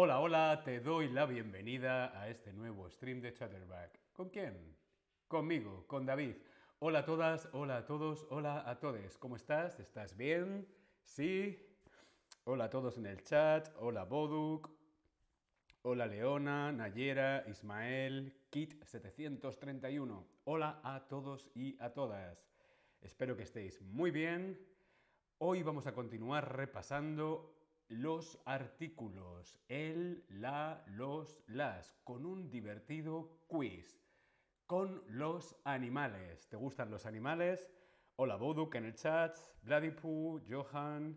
Hola, hola, te doy la bienvenida a este nuevo stream de Chatterback. ¿Con quién? Conmigo, con David. Hola a todas, hola a todos, hola a todos. ¿Cómo estás? ¿Estás bien? ¿Sí? Hola a todos en el chat. Hola Boduk. Hola Leona, Nayera, Ismael, Kit731. Hola a todos y a todas. Espero que estéis muy bien. Hoy vamos a continuar repasando los artículos, el, la, los, las, con un divertido quiz, con los animales. ¿Te gustan los animales? Hola Boduk en el chat, Vladipu, Johan,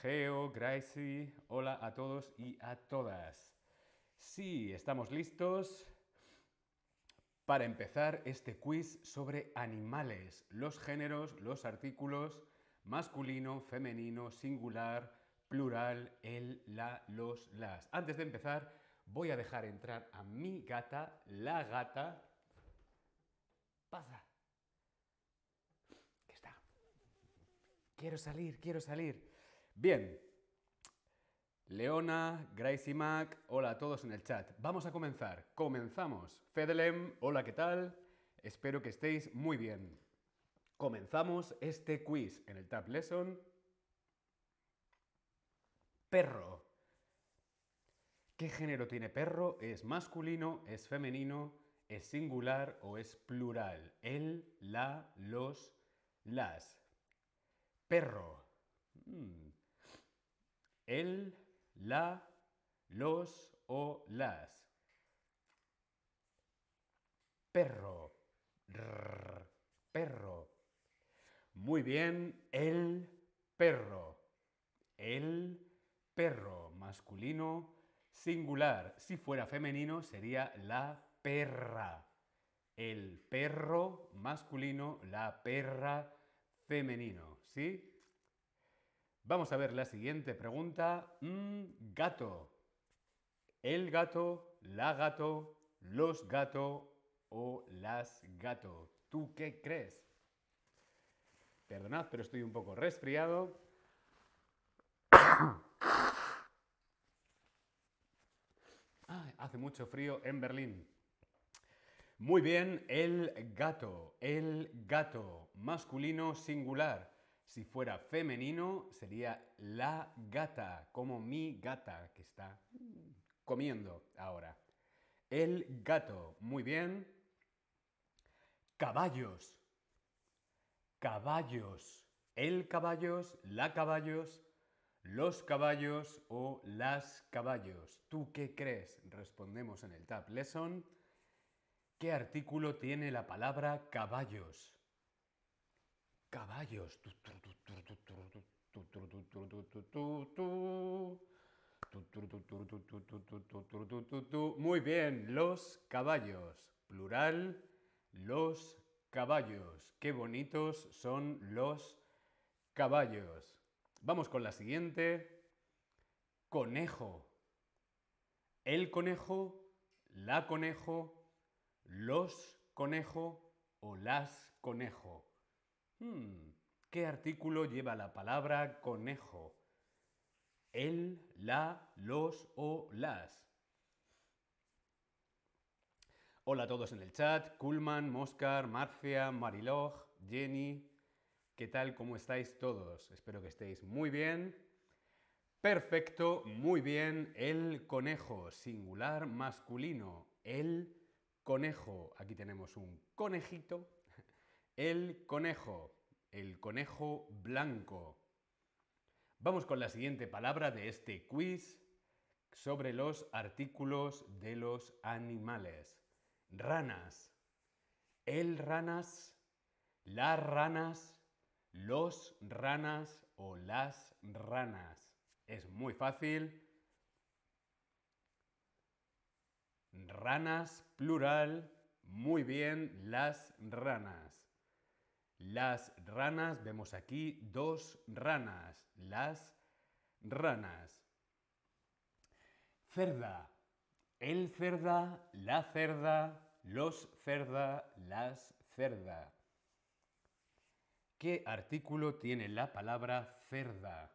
Geo, Gracie, hola a todos y a todas. Sí, estamos listos para empezar este quiz sobre animales, los géneros, los artículos, masculino, femenino, singular, plural, el, la, los, las. Antes de empezar, voy a dejar entrar a mi gata, la gata. Pasa. ¿Qué está? Quiero salir, quiero salir. Bien. Leona, Gracie Mac, hola a todos en el chat. Vamos a comenzar. Comenzamos. Fedelem, hola, ¿qué tal? Espero que estéis muy bien. Comenzamos este quiz en el Tab Lesson Perro. ¿Qué género tiene perro? ¿Es masculino? ¿Es femenino? ¿Es singular o es plural? El, la, los, las. Perro. Mm. El, la, los o las. Perro. perro. Muy bien, el perro. El perro masculino singular. Si fuera femenino sería la perra. El perro masculino, la perra femenino. ¿Sí? Vamos a ver la siguiente pregunta. Mm, gato. El gato, la gato, los gato o las gato. ¿Tú qué crees? Perdonad, pero estoy un poco resfriado. hace mucho frío en Berlín. Muy bien, el gato, el gato, masculino singular. Si fuera femenino, sería la gata, como mi gata que está comiendo ahora. El gato, muy bien. Caballos, caballos, el caballos, la caballos, los caballos o las caballos. ¿Tú qué crees? Respondemos en el Tab Lesson. ¿Qué artículo tiene la palabra caballos? Caballos. Muy bien, los caballos. Plural, los caballos. Qué bonitos son los caballos. Vamos con la siguiente. Conejo. El conejo, la conejo, los conejo o las conejo. Hmm, ¿Qué artículo lleva la palabra conejo? El, la, los o las. Hola a todos en el chat. Kulman, Moscar, Marcia, Mariloj, Jenny, ¿Qué tal? ¿Cómo estáis todos? Espero que estéis muy bien. Perfecto, muy bien. El conejo, singular masculino. El conejo. Aquí tenemos un conejito. El conejo. El conejo blanco. Vamos con la siguiente palabra de este quiz sobre los artículos de los animales. Ranas. El ranas. Las ranas los ranas o las ranas. Es muy fácil. Ranas, plural. Muy bien, las ranas. Las ranas, vemos aquí dos ranas. Las ranas. Cerda. El cerda, la cerda, los cerda, las cerda. ¿Qué artículo tiene la palabra cerda?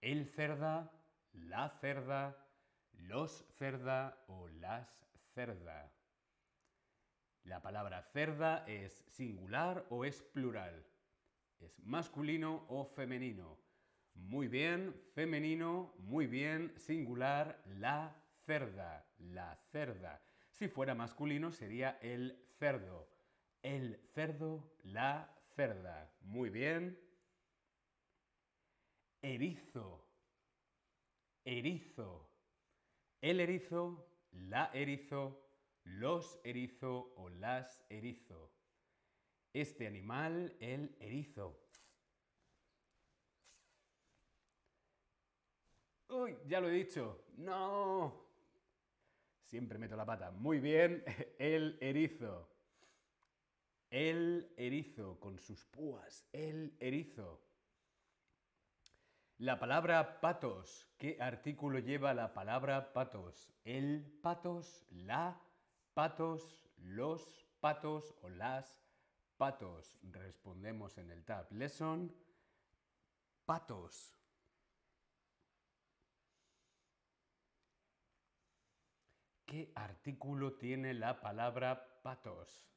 El cerda, la cerda, los cerda o las cerda. La palabra cerda es singular o es plural. Es masculino o femenino. Muy bien, femenino, muy bien, singular, la cerda, la cerda. Si fuera masculino sería el cerdo. El cerdo, la cerda. Muy bien. Erizo, erizo. El erizo, la erizo, los erizo o las erizo. Este animal, el erizo. Uy, ya lo he dicho. No. Siempre meto la pata. Muy bien, el erizo. El erizo, con sus púas. El erizo. La palabra patos. ¿Qué artículo lleva la palabra patos? El patos, la patos, los patos o las patos. Respondemos en el tab lesson. Patos. ¿Qué artículo tiene la palabra patos?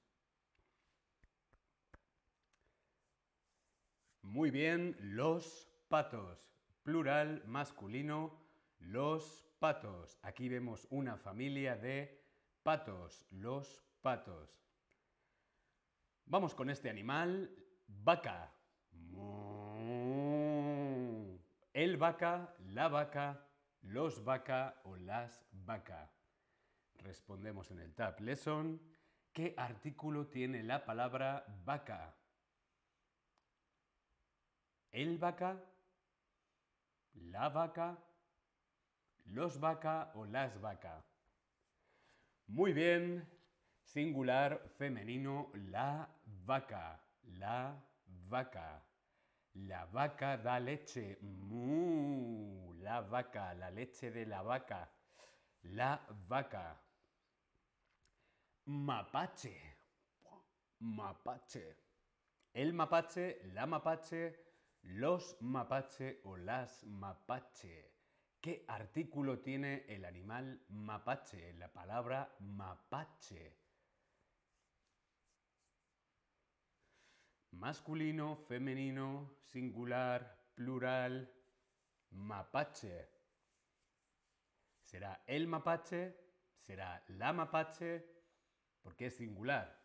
Muy bien, los patos. Plural masculino, los patos. Aquí vemos una familia de patos, los patos. Vamos con este animal, vaca. El vaca, la vaca, los vaca o las vaca. Respondemos en el Tab Lesson. ¿Qué artículo tiene la palabra vaca? ¿El vaca? ¿La vaca? ¿Los vaca o las vaca? Muy bien. Singular femenino, la vaca. La vaca. La vaca da leche. La vaca, la leche de la vaca. La vaca. Mapache. Mapache. El mapache, la mapache, los mapache o las mapache. ¿Qué artículo tiene el animal mapache? La palabra mapache. Masculino, femenino, singular, plural, mapache. ¿Será el mapache? ¿Será la mapache? Porque es singular.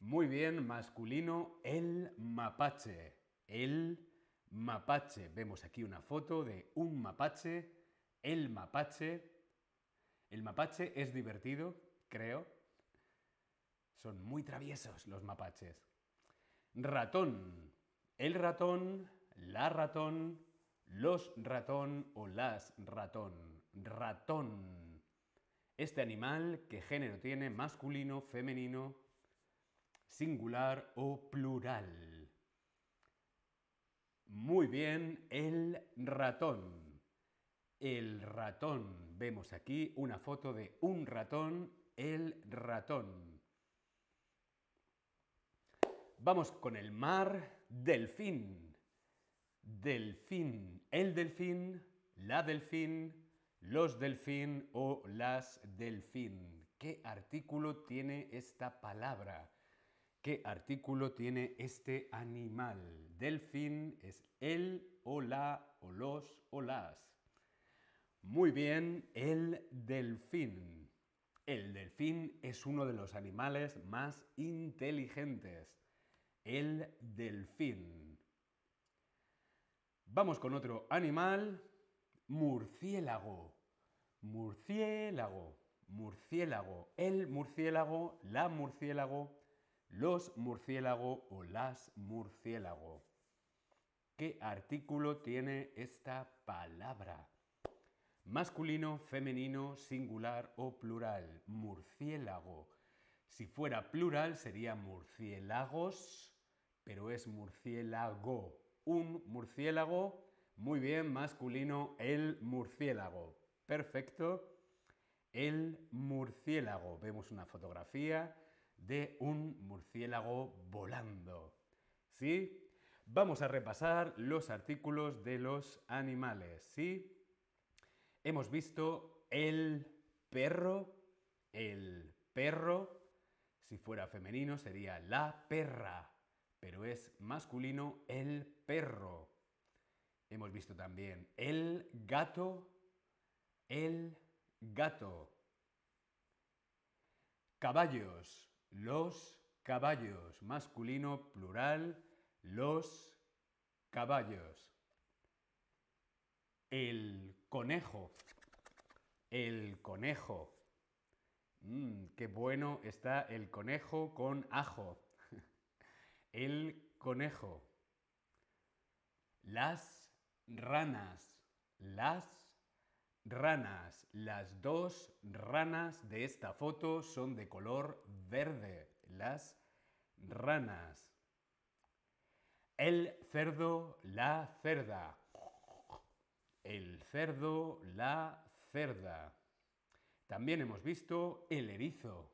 Muy bien, masculino, el mapache. El mapache. Vemos aquí una foto de un mapache, el mapache. El mapache es divertido, creo. Son muy traviesos los mapaches. Ratón. El ratón, la ratón, los ratón o las ratón. Ratón. Este animal, ¿qué género tiene? Masculino, femenino, singular o plural. Muy bien, el ratón. El ratón. Vemos aquí una foto de un ratón, el ratón. Vamos con el mar, delfín. Delfín. El delfín, la delfín, los delfín o las delfín. ¿Qué artículo tiene esta palabra? ¿Qué artículo tiene este animal? Delfín es el o la o los o las. Muy bien, el delfín. El delfín es uno de los animales más inteligentes. El delfín. Vamos con otro animal. Murciélago. Murciélago. Murciélago. El murciélago, la murciélago los murciélago o las murciélago. ¿Qué artículo tiene esta palabra? Masculino, femenino, singular o plural. Murciélago. Si fuera plural sería murciélagos, pero es murciélago. Un murciélago, muy bien, masculino, el murciélago. Perfecto. El murciélago. Vemos una fotografía de un murciélago volando. ¿Sí? Vamos a repasar los artículos de los animales. ¿Sí? Hemos visto el perro, el perro. Si fuera femenino sería la perra, pero es masculino el perro. Hemos visto también el gato, el gato. Caballos, los caballos, masculino, plural, los caballos. El conejo, el conejo. Mm, qué bueno está el conejo con ajo. el conejo. Las ranas. Las ranas. Las dos ranas de esta foto son de color verde. Las ranas. El cerdo, la cerda. El cerdo, la cerda. También hemos visto el erizo.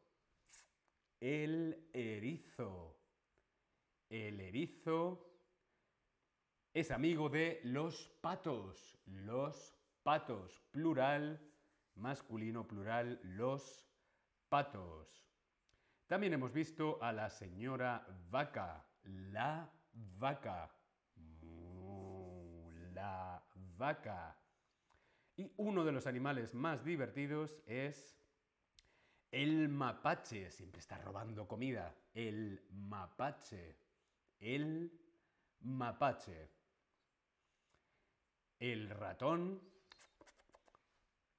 El erizo. El erizo es amigo de los patos. Los patos, plural, masculino, plural, los patos. También hemos visto a la señora vaca, la vaca. La vaca. Y uno de los animales más divertidos es el mapache. Siempre está robando comida. El mapache. El mapache. El ratón.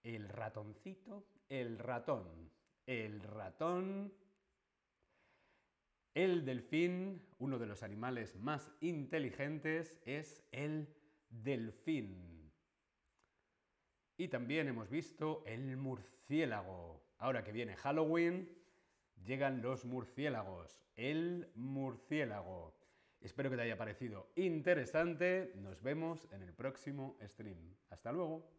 El ratoncito. El ratón. El ratón. El delfín, uno de los animales más inteligentes, es el delfín. Y también hemos visto el murciélago. Ahora que viene Halloween, llegan los murciélagos. El murciélago. Espero que te haya parecido interesante. Nos vemos en el próximo stream. Hasta luego.